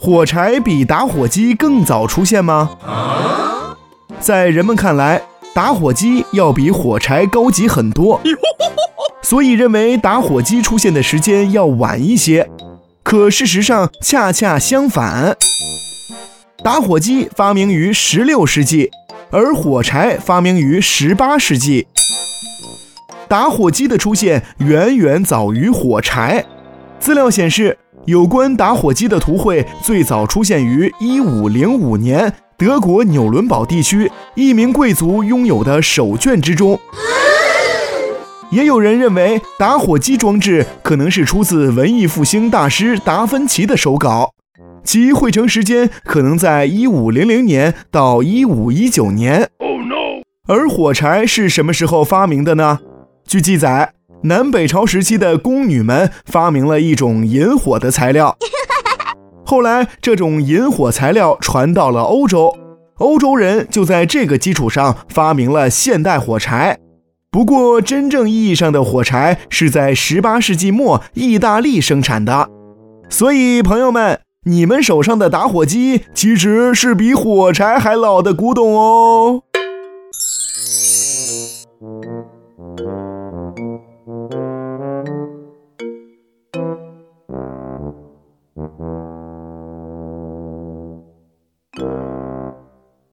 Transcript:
火柴比打火机更早出现吗？在人们看来，打火机要比火柴高级很多，所以认为打火机出现的时间要晚一些。可事实上恰恰相反，打火机发明于16世纪，而火柴发明于18世纪。打火机的出现远远早于火柴。资料显示，有关打火机的图绘最早出现于1505年德国纽伦堡地区一名贵族拥有的手卷之中。也有人认为，打火机装置可能是出自文艺复兴大师达芬奇的手稿，其绘成时间可能在1500年到1519年。而火柴是什么时候发明的呢？据记载。南北朝时期的宫女们发明了一种引火的材料，后来这种引火材料传到了欧洲，欧洲人就在这个基础上发明了现代火柴。不过，真正意义上的火柴是在18世纪末意大利生产的，所以朋友们，你们手上的打火机其实是比火柴还老的古董哦。Thank you.